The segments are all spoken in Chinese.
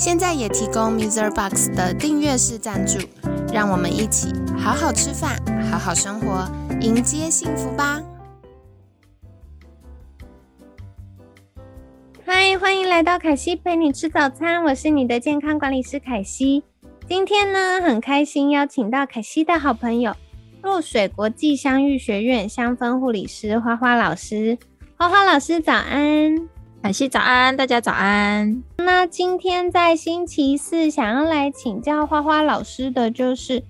现在也提供 Mr. Box 的订阅式赞助，让我们一起好好吃饭，好好生活，迎接幸福吧！嗨，欢迎来到凯西陪你吃早餐，我是你的健康管理师凯西。今天呢，很开心邀请到凯西的好朋友，若水国际香芋学院香氛护理师花花老师。花花老师早安，凯西早安，大家早安。那今天在星期四，想要来请教花花老师的就是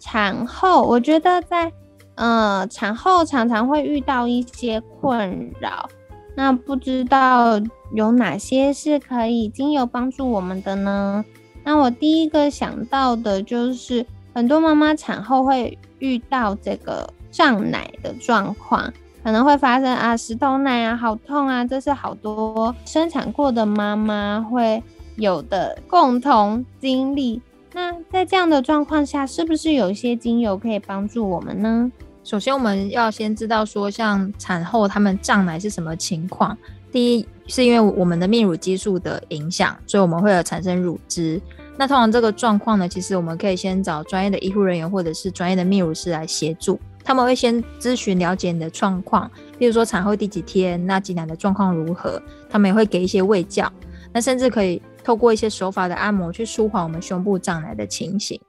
产后。我觉得在呃产后常常会遇到一些困扰，那不知道有哪些是可以精油帮助我们的呢？那我第一个想到的就是，很多妈妈产后会遇到这个胀奶的状况，可能会发生啊石头奶啊好痛啊，这是好多生产过的妈妈会有的共同经历。那在这样的状况下，是不是有一些精油可以帮助我们呢？首先，我们要先知道说，像产后他们胀奶是什么情况。第一，是因为我们的泌乳激素的影响，所以我们会有产生乳汁。那通常这个状况呢，其实我们可以先找专业的医护人员或者是专业的泌乳师来协助。他们会先咨询了解你的状况，比如说产后第几天，那挤奶的状况如何。他们也会给一些喂教，那甚至可以透过一些手法的按摩去舒缓我们胸部胀奶的情形。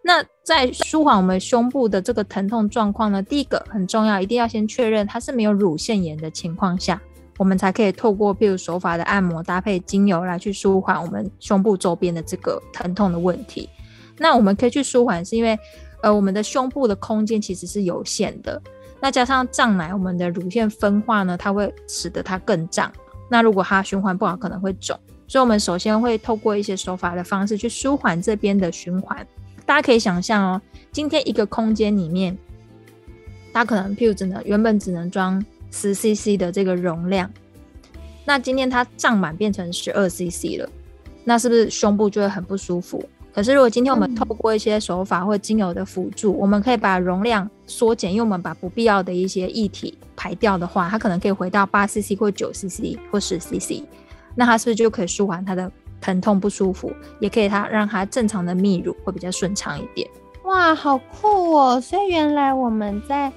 那在舒缓我们胸部的这个疼痛状况呢，第一个很重要，一定要先确认它是没有乳腺炎的情况下。我们才可以透过譬如手法的按摩搭配精油来去舒缓我们胸部周边的这个疼痛的问题。那我们可以去舒缓，是因为呃我们的胸部的空间其实是有限的。那加上胀奶，我们的乳腺分化呢，它会使得它更胀。那如果它循环不好，可能会肿。所以我们首先会透过一些手法的方式去舒缓这边的循环。大家可以想象哦，今天一个空间里面，它可能譬如只能原本只能装。十 CC 的这个容量，那今天它胀满变成十二 CC 了，那是不是胸部就会很不舒服？可是如果今天我们透过一些手法或精油的辅助，我们可以把容量缩减，因为我们把不必要的一些液体排掉的话，它可能可以回到八 CC 或九 CC 或十 CC，那它是不是就可以舒缓它的疼痛不舒服？也可以它让它正常的泌乳会比较顺畅一点。哇，好酷哦！所以原来我们在。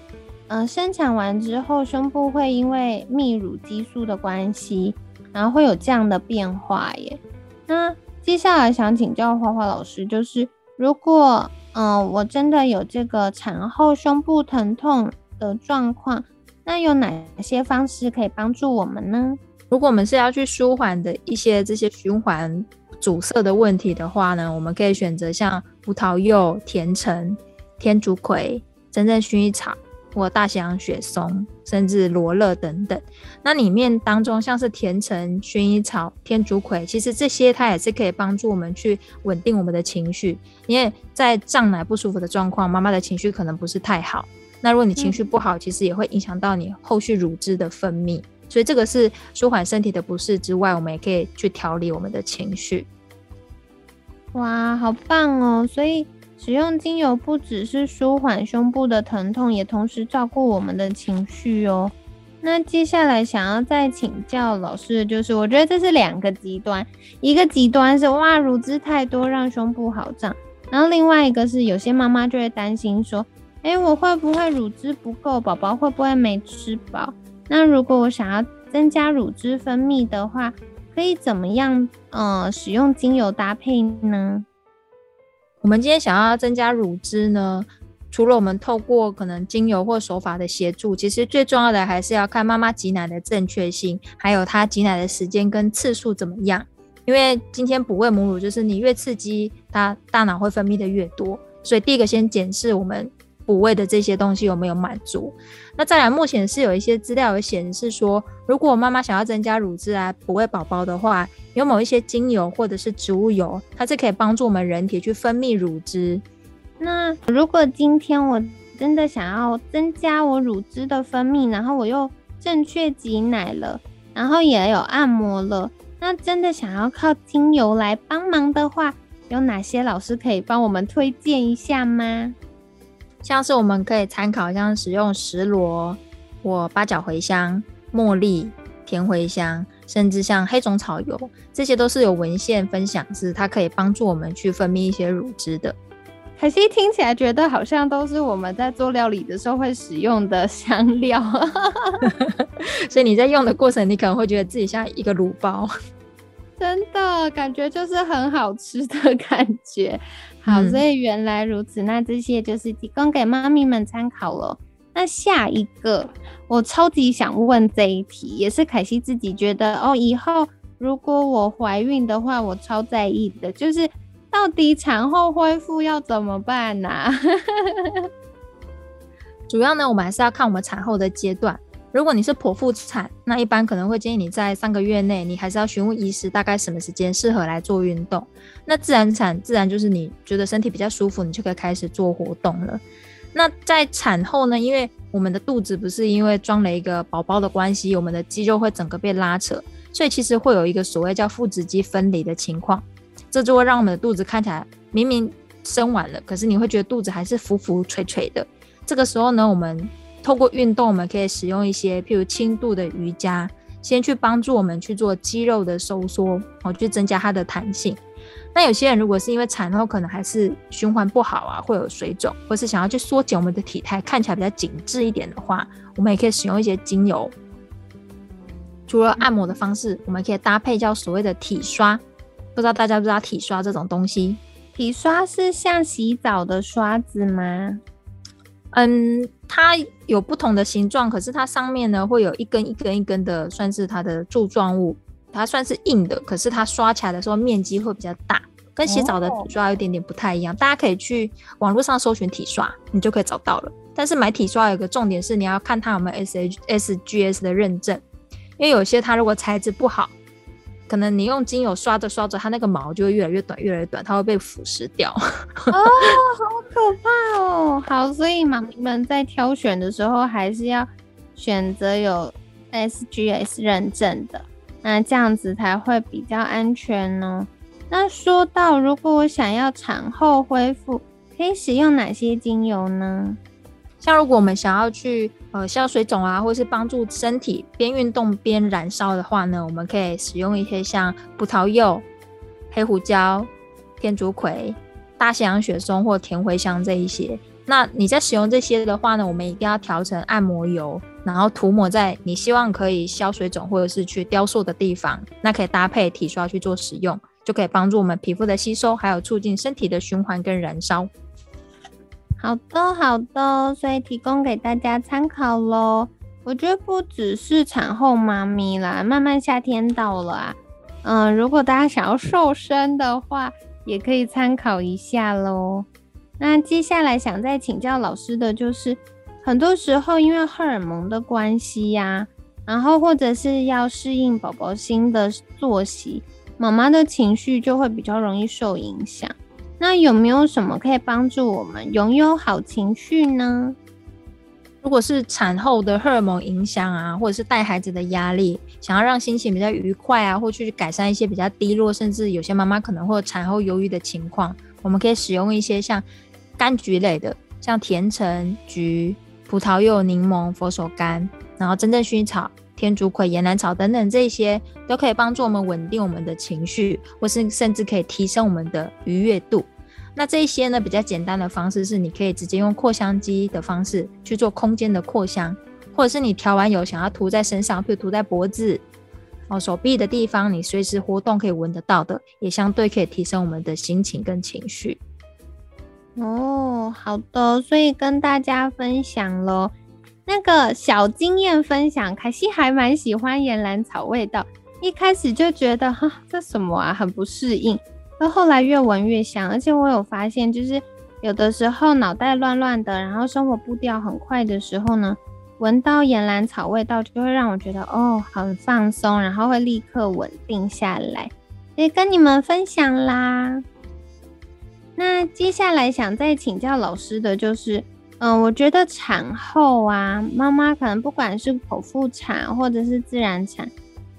嗯，生产完之后，胸部会因为泌乳激素的关系，然后会有这样的变化耶。那接下来想请教花花老师，就是如果嗯我真的有这个产后胸部疼痛的状况，那有哪些方式可以帮助我们呢？如果我们是要去舒缓的一些这些循环阻塞的问题的话呢，我们可以选择像葡萄柚、甜橙、天竺葵、真正薰衣草。或大西洋雪松，甚至罗勒等等，那里面当中像是甜橙、薰衣草、天竺葵，其实这些它也是可以帮助我们去稳定我们的情绪。因为在胀奶不舒服的状况，妈妈的情绪可能不是太好。那如果你情绪不好，其实也会影响到你后续乳汁的分泌。所以这个是舒缓身体的不适之外，我们也可以去调理我们的情绪。哇，好棒哦！所以。使用精油不只是舒缓胸部的疼痛，也同时照顾我们的情绪哦。那接下来想要再请教老师的就是，我觉得这是两个极端，一个极端是哇乳汁太多让胸部好胀，然后另外一个是有些妈妈就会担心说，哎，我会不会乳汁不够，宝宝会不会没吃饱？那如果我想要增加乳汁分泌的话，可以怎么样呃使用精油搭配呢？我们今天想要增加乳汁呢，除了我们透过可能精油或手法的协助，其实最重要的还是要看妈妈挤奶的正确性，还有她挤奶的时间跟次数怎么样。因为今天补喂母乳就是你越刺激，它大脑会分泌的越多，所以第一个先检视我们补喂的这些东西有没有满足？那再来，目前是有一些资料有显示说，如果妈妈想要增加乳汁来，补喂宝宝的话，有某一些精油或者是植物油，它是可以帮助我们人体去分泌乳汁。那如果今天我真的想要增加我乳汁的分泌，然后我又正确挤奶了，然后也有按摩了，那真的想要靠精油来帮忙的话，有哪些老师可以帮我们推荐一下吗？像是我们可以参考，像使用石螺或八角茴香、茉莉、甜茴香，甚至像黑种草油，这些都是有文献分享，是它可以帮助我们去分泌一些乳汁的。可惜听起来觉得好像都是我们在做料理的时候会使用的 香料，所以你在用的过程，你可能会觉得自己像一个卤包，真的感觉就是很好吃的感觉。好，所以原来如此，那这些就是提供给妈咪们参考了。那下一个，我超级想问这一题，也是凯西自己觉得哦，以后如果我怀孕的话，我超在意的，就是到底产后恢复要怎么办呢？主要呢，我们还是要看我们产后的阶段。如果你是剖腹产，那一般可能会建议你在三个月内，你还是要询问医师大概什么时间适合来做运动。那自然产自然就是你觉得身体比较舒服，你就可以开始做活动了。那在产后呢，因为我们的肚子不是因为装了一个宝宝的关系，我们的肌肉会整个被拉扯，所以其实会有一个所谓叫腹直肌分离的情况，这就会让我们的肚子看起来明明生完了，可是你会觉得肚子还是浮浮垂垂的。这个时候呢，我们透过运动，我们可以使用一些譬如轻度的瑜伽，先去帮助我们去做肌肉的收缩，哦，去增加它的弹性。那有些人如果是因为产后可能还是循环不好啊，会有水肿，或是想要去缩减我们的体态，看起来比较紧致一点的话，我们也可以使用一些精油。除了按摩的方式，我们可以搭配叫所谓的体刷。不知道大家不知道体刷这种东西？体刷是像洗澡的刷子吗？嗯，它有不同的形状，可是它上面呢会有一根一根一根的，算是它的柱状物，它算是硬的，可是它刷起来的时候面积会比较大，跟洗澡的体刷有点点不太一样。大家可以去网络上搜寻体刷，你就可以找到了。但是买体刷有一个重点是，你要看它有没有 S H S G S 的认证，因为有些它如果材质不好。可能你用精油刷着刷着，它那个毛就会越来越短，越来越短，它会被腐蚀掉。哦，好可怕哦！好，所以妈咪们在挑选的时候，还是要选择有 SGS 认证的，那这样子才会比较安全呢。那说到，如果我想要产后恢复，可以使用哪些精油呢？像如果我们想要去呃消水肿啊，或是帮助身体边运动边燃烧的话呢，我们可以使用一些像葡萄柚、黑胡椒、天竺葵、大西洋雪松或甜茴香这一些。那你在使用这些的话呢，我们一定要调成按摩油，然后涂抹在你希望可以消水肿或者是去雕塑的地方。那可以搭配体刷去做使用，就可以帮助我们皮肤的吸收，还有促进身体的循环跟燃烧。好的，好的，所以提供给大家参考喽。我觉得不只是产后妈咪啦，慢慢夏天到了啊，嗯，如果大家想要瘦身的话，也可以参考一下喽。那接下来想再请教老师的就是，很多时候因为荷尔蒙的关系呀，然后或者是要适应宝宝新的作息，妈妈的情绪就会比较容易受影响。那有没有什么可以帮助我们拥有好情绪呢？如果是产后的荷尔蒙影响啊，或者是带孩子的压力，想要让心情比较愉快啊，或去改善一些比较低落，甚至有些妈妈可能会产后忧郁的情况，我们可以使用一些像柑橘类的，像甜橙、橘、葡萄柚、柠檬、佛手柑，然后真正薰衣草。天竺葵、岩兰草等等，这些都可以帮助我们稳定我们的情绪，或是甚至可以提升我们的愉悦度。那这一些呢，比较简单的方式是，你可以直接用扩香机的方式去做空间的扩香，或者是你调完油想要涂在身上，比如涂在脖子、哦手臂的地方，你随时活动可以闻得到的，也相对可以提升我们的心情跟情绪。哦，好的，所以跟大家分享喽。那个小经验分享，凯西还蛮喜欢岩兰草味道。一开始就觉得哈，这什么啊，很不适应。那后来越闻越香，而且我有发现，就是有的时候脑袋乱乱的，然后生活步调很快的时候呢，闻到岩兰草味道就会让我觉得哦，很放松，然后会立刻稳定下来。也跟你们分享啦。那接下来想再请教老师的就是，嗯，我觉得产后啊，妈妈可能不管是剖腹产或者是自然产，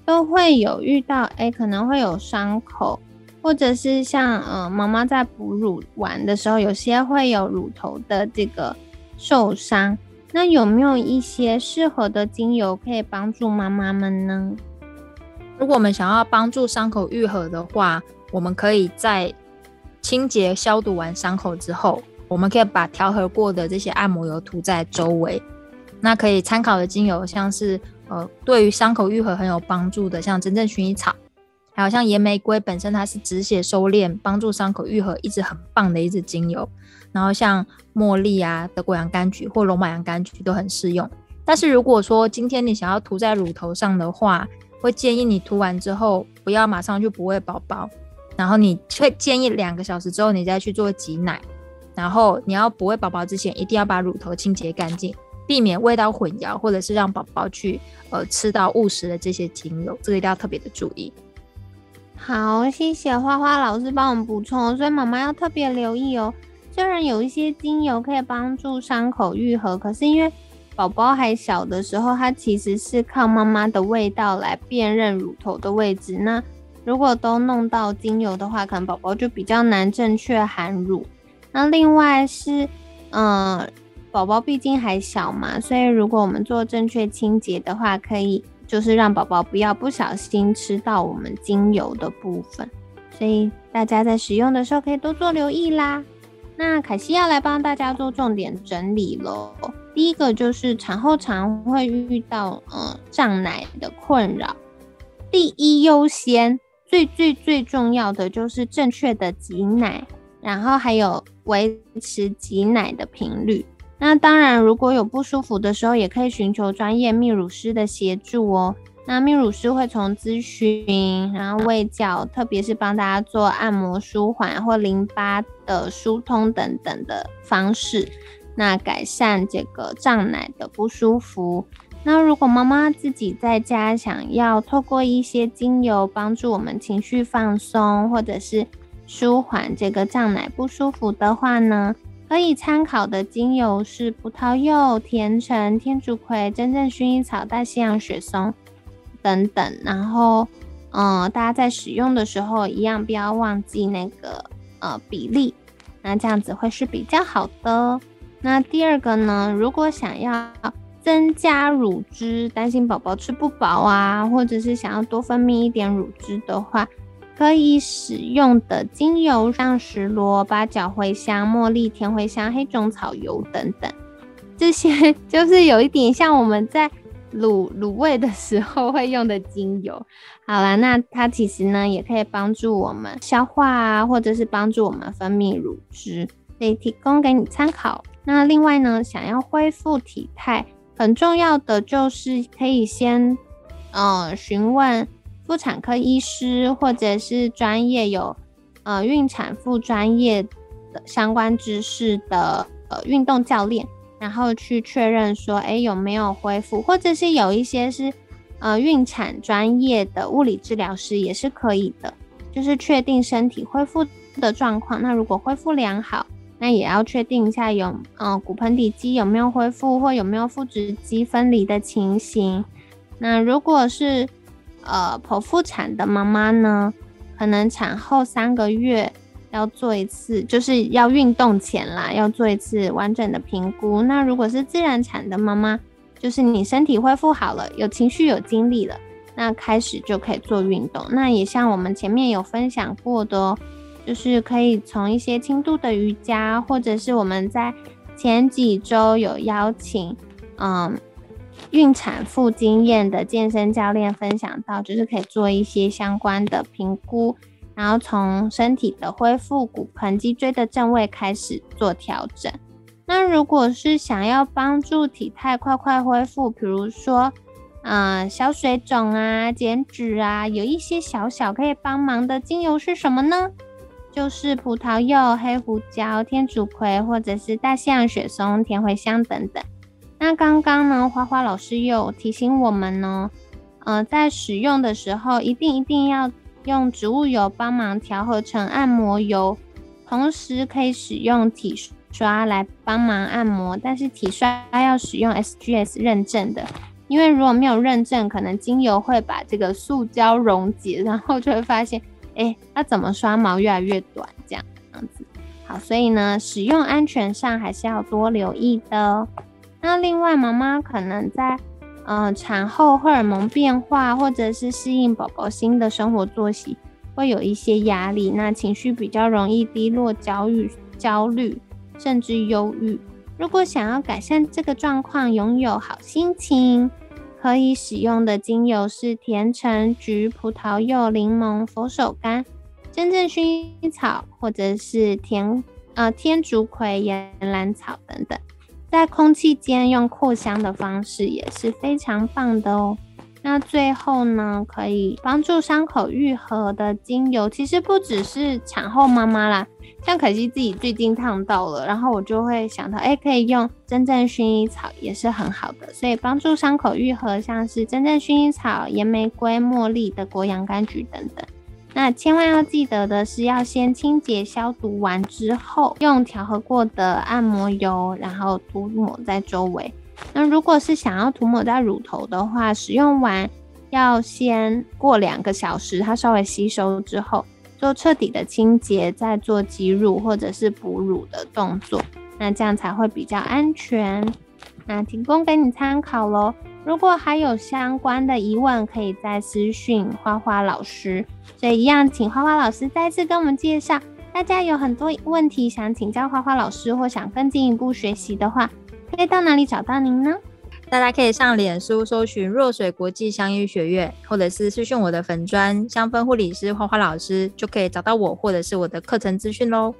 都会有遇到，哎，可能会有伤口。或者是像呃，妈妈在哺乳完的时候，有些会有乳头的这个受伤，那有没有一些适合的精油可以帮助妈妈们呢？如果我们想要帮助伤口愈合的话，我们可以在清洁消毒完伤口之后，我们可以把调和过的这些按摩油涂在周围。那可以参考的精油，像是呃，对于伤口愈合很有帮助的，像真正薰衣草。还有像岩玫瑰本身，它是止血收敛、帮助伤口愈合，一直很棒的一支精油。然后像茉莉啊、德国洋甘菊或罗马洋甘菊都很适用。但是如果说今天你想要涂在乳头上的话，会建议你涂完之后不要马上就不喂宝宝，然后你会建议两个小时之后你再去做挤奶。然后你要不喂宝宝之前，一定要把乳头清洁干净，避免味道混淆，或者是让宝宝去呃吃到误食的这些精油，这个一定要特别的注意。好，谢谢花花老师帮我们补充，所以妈妈要特别留意哦。虽然有一些精油可以帮助伤口愈合，可是因为宝宝还小的时候，它其实是靠妈妈的味道来辨认乳头的位置。那如果都弄到精油的话，可能宝宝就比较难正确含乳。那另外是，嗯，宝宝毕竟还小嘛，所以如果我们做正确清洁的话，可以。就是让宝宝不要不小心吃到我们精油的部分，所以大家在使用的时候可以多做留意啦。那凯西要来帮大家做重点整理喽。第一个就是产后常会遇到呃胀奶的困扰，第一优先最最最重要的就是正确的挤奶，然后还有维持挤奶的频率。那当然，如果有不舒服的时候，也可以寻求专业泌乳师的协助哦。那泌乳师会从咨询，然后喂教，特别是帮大家做按摩舒缓或淋巴的疏通等等的方式，那改善这个胀奶的不舒服。那如果妈妈自己在家想要透过一些精油帮助我们情绪放松，或者是舒缓这个胀奶不舒服的话呢？可以参考的精油是葡萄柚、甜橙、天竺葵、真正薰衣草、大西洋雪松等等。然后，嗯，大家在使用的时候一样不要忘记那个呃比例，那这样子会是比较好的。那第二个呢，如果想要增加乳汁，担心宝宝吃不饱啊，或者是想要多分泌一点乳汁的话。可以使用的精油像石螺、八角、茴香、茉莉、甜茴香、黑种草油等等，这些就是有一点像我们在卤卤味的时候会用的精油。好了，那它其实呢也可以帮助我们消化啊，或者是帮助我们分泌乳汁，可以提供给你参考。那另外呢，想要恢复体态，很重要的就是可以先呃询问。妇产科医师或者是专业有呃孕产妇专业的相关知识的呃运动教练，然后去确认说，哎有没有恢复，或者是有一些是呃孕产专业的物理治疗师也是可以的，就是确定身体恢复的状况。那如果恢复良好，那也要确定一下有呃骨盆底肌有没有恢复，或有没有腹直肌分离的情形。那如果是呃，剖腹产的妈妈呢，可能产后三个月要做一次，就是要运动前啦，要做一次完整的评估。那如果是自然产的妈妈，就是你身体恢复好了，有情绪有精力了，那开始就可以做运动。那也像我们前面有分享过的哦，就是可以从一些轻度的瑜伽，或者是我们在前几周有邀请，嗯。孕产妇经验的健身教练分享到，就是可以做一些相关的评估，然后从身体的恢复、骨盆、脊椎的正位开始做调整。那如果是想要帮助体态快快恢复，比如说，嗯，小水肿啊、减脂啊，有一些小小可以帮忙的精油是什么呢？就是葡萄柚、黑胡椒、天竺葵或者是大西洋雪松、甜茴香等等。那刚刚呢，花花老师又提醒我们呢，呃，在使用的时候一定一定要用植物油帮忙调和成按摩油，同时可以使用体刷来帮忙按摩，但是体刷要使用 SGS 认证的，因为如果没有认证，可能精油会把这个塑胶溶解，然后就会发现，哎，它怎么刷毛越来越短这样样子。好，所以呢，使用安全上还是要多留意的。那另外，妈妈可能在嗯产后荷尔蒙变化，或者是适应宝宝新的生活作息，会有一些压力，那情绪比较容易低落、焦虑、焦虑，甚至忧郁。如果想要改善这个状况，拥有好心情，可以使用的精油是甜橙、橘、葡萄柚、柠檬、佛手柑、真正薰衣草，或者是甜呃天竺葵、岩兰草等等。在空气间用扩香的方式也是非常棒的哦。那最后呢，可以帮助伤口愈合的精油，其实不只是产后妈妈啦，像可惜自己最近烫到了，然后我就会想到，哎，可以用真正薰衣草也是很好的。所以帮助伤口愈合，像是真正薰衣草、岩玫瑰、茉莉、德国洋甘菊等等。那千万要记得的是，要先清洁消毒完之后，用调和过的按摩油，然后涂抹在周围。那如果是想要涂抹在乳头的话，使用完要先过两个小时，它稍微吸收之后，做彻底的清洁，再做挤乳或者是哺乳的动作，那这样才会比较安全。那提供给你参考喽。如果还有相关的疑问，可以再私讯花花老师。所以一样，请花花老师再次跟我们介绍。大家有很多问题想请教花花老师，或想更进一步学习的话，可以到哪里找到您呢？大家可以上脸书搜寻若水国际香医学院，或者是私讯我的粉砖香氛护理师花花老师，就可以找到我，或者是我的课程资讯喽。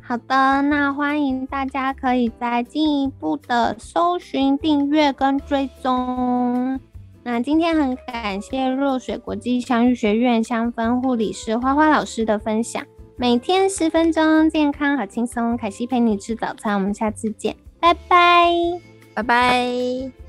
好的，那欢迎大家可以再进一步的搜寻、订阅跟追踪。那今天很感谢若水国际香育学院香氛护理师花花老师的分享，每天十分钟，健康好轻松。凯西陪你吃早餐，我们下次见，拜拜，拜拜。